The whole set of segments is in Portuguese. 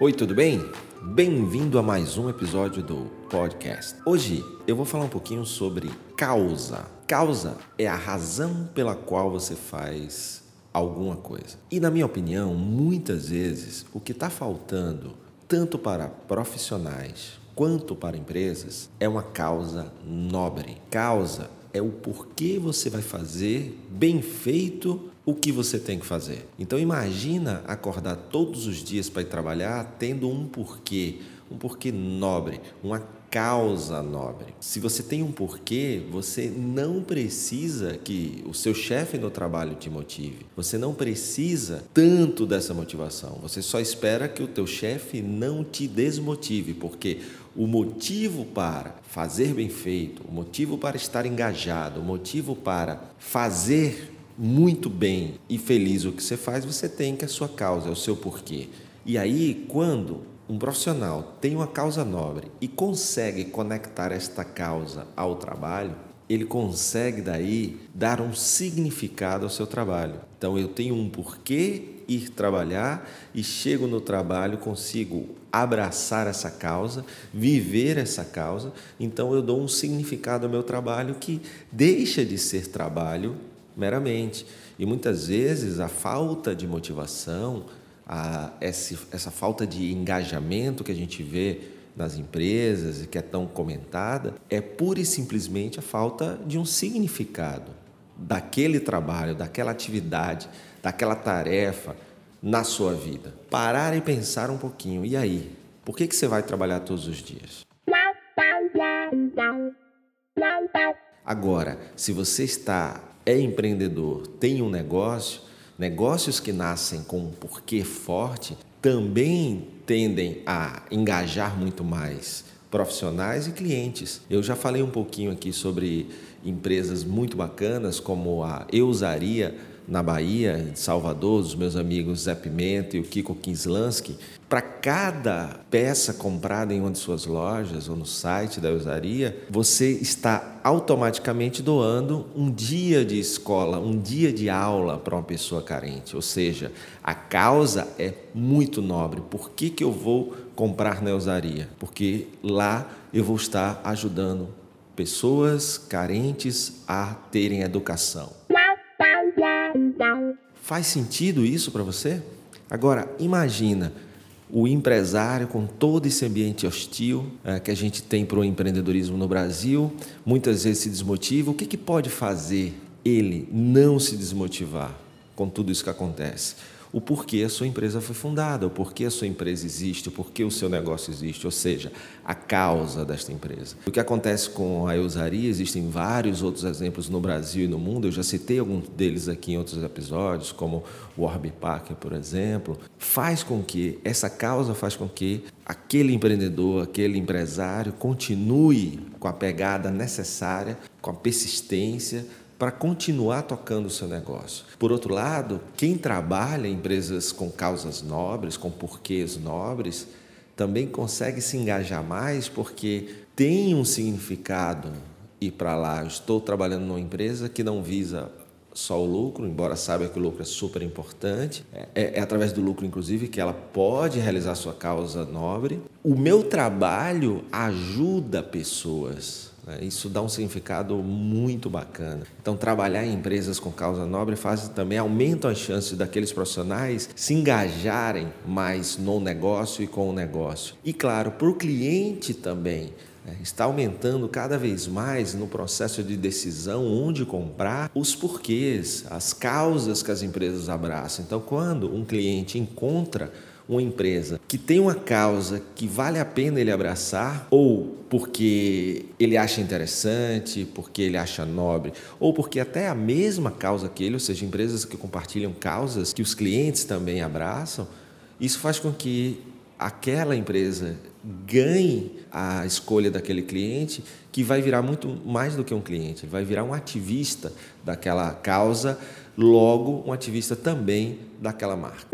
Oi, tudo bem? Bem-vindo a mais um episódio do podcast. Hoje eu vou falar um pouquinho sobre causa. Causa é a razão pela qual você faz alguma coisa. E, na minha opinião, muitas vezes o que está faltando, tanto para profissionais quanto para empresas, é uma causa nobre. Causa é o porquê você vai fazer bem feito o que você tem que fazer. Então imagina acordar todos os dias para ir trabalhar tendo um porquê, um porquê nobre, uma causa nobre. Se você tem um porquê, você não precisa que o seu chefe no trabalho te motive. Você não precisa tanto dessa motivação. Você só espera que o teu chefe não te desmotive, porque o motivo para fazer bem feito, o motivo para estar engajado, o motivo para fazer muito bem e feliz o que você faz, você tem que a sua causa, é o seu porquê. E aí, quando um profissional tem uma causa nobre e consegue conectar esta causa ao trabalho, ele consegue daí dar um significado ao seu trabalho. Então eu tenho um porquê ir trabalhar e chego no trabalho, consigo abraçar essa causa, viver essa causa, então eu dou um significado ao meu trabalho que deixa de ser trabalho meramente. E muitas vezes a falta de motivação, a, essa, essa falta de engajamento que a gente vê nas empresas e que é tão comentada, é pura e simplesmente a falta de um significado daquele trabalho, daquela atividade, daquela tarefa na sua vida. Parar e pensar um pouquinho. E aí? Por que, que você vai trabalhar todos os dias? Agora, se você está é empreendedor, tem um negócio, negócios que nascem com um porquê forte também tendem a engajar muito mais profissionais e clientes. Eu já falei um pouquinho aqui sobre empresas muito bacanas como a Eusaria na Bahia, de Salvador, os meus amigos Zé Pimenta e o Kiko Kinslansky, para cada peça comprada em uma de suas lojas ou no site da usaria, você está automaticamente doando um dia de escola, um dia de aula para uma pessoa carente. Ou seja, a causa é muito nobre. Por que, que eu vou comprar na usaria? Porque lá eu vou estar ajudando pessoas carentes a terem educação. Faz sentido isso para você? Agora, imagina o empresário com todo esse ambiente hostil é, que a gente tem para o empreendedorismo no Brasil, muitas vezes se desmotiva. O que, que pode fazer ele não se desmotivar com tudo isso que acontece? O porquê a sua empresa foi fundada, o porquê a sua empresa existe, o porquê o seu negócio existe, ou seja, a causa desta empresa. O que acontece com a eusaria, existem vários outros exemplos no Brasil e no mundo, eu já citei alguns deles aqui em outros episódios, como o Orbi Parker, por exemplo, faz com que, essa causa faz com que aquele empreendedor, aquele empresário continue com a pegada necessária, com a persistência, para continuar tocando o seu negócio. Por outro lado, quem trabalha em empresas com causas nobres, com porquês nobres, também consegue se engajar mais porque tem um significado ir para lá. Estou trabalhando numa empresa que não visa só o lucro, embora saiba que o lucro é super importante. É, é, é, através do lucro, inclusive, que ela pode realizar sua causa nobre. O meu trabalho ajuda pessoas? Isso dá um significado muito bacana. Então, trabalhar em empresas com causa nobre faz também aumenta as chances daqueles profissionais se engajarem mais no negócio e com o negócio. E claro, para o cliente também? Está aumentando cada vez mais no processo de decisão onde comprar os porquês, as causas que as empresas abraçam. Então, quando um cliente encontra uma empresa que tem uma causa que vale a pena ele abraçar, ou porque ele acha interessante, porque ele acha nobre, ou porque até a mesma causa que ele, ou seja, empresas que compartilham causas que os clientes também abraçam, isso faz com que aquela empresa ganhe a escolha daquele cliente, que vai virar muito mais do que um cliente, vai virar um ativista daquela causa, logo um ativista também daquela marca.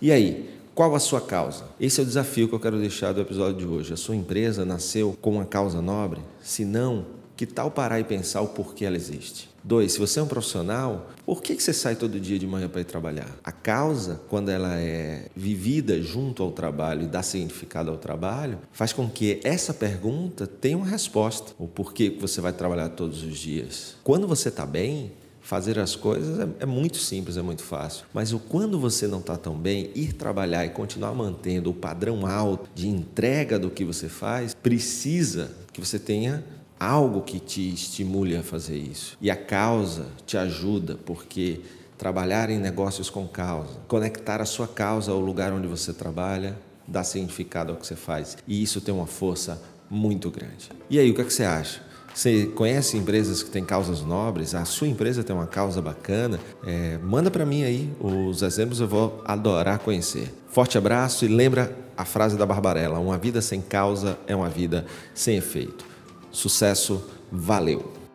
E aí, qual a sua causa? Esse é o desafio que eu quero deixar do episódio de hoje. A sua empresa nasceu com uma causa nobre? Se não, Que tal parar e pensar o porquê ela existe? Dois, se você é um profissional, por que você sai todo dia de manhã para ir trabalhar? A causa, quando ela é vivida junto ao trabalho e dá significado ao trabalho, faz com que essa pergunta tenha uma resposta. O porquê você vai trabalhar todos os dias. Quando você está bem, fazer as coisas é, é, muito simples, é muito fácil. Mas o quando você não está tão bem, ir trabalhar e continuar mantendo o padrão alto de entrega do que você faz, precisa que você tenha algo que te estimule a fazer isso. E a causa te ajuda, porque trabalhar em negócios com causa, conectar a sua causa ao lugar onde você trabalha, dá significado ao que você faz. E isso tem uma força muito grande. E aí, o que, é que você acha? Você conhece empresas que têm causas nobres? A sua empresa tem uma causa bacana? É, manda para mim aí os exemplos, eu vou adorar conhecer. Forte abraço e lembra a frase da Barbarella: uma vida sem causa é uma vida sem efeito. Sucesso, valeu!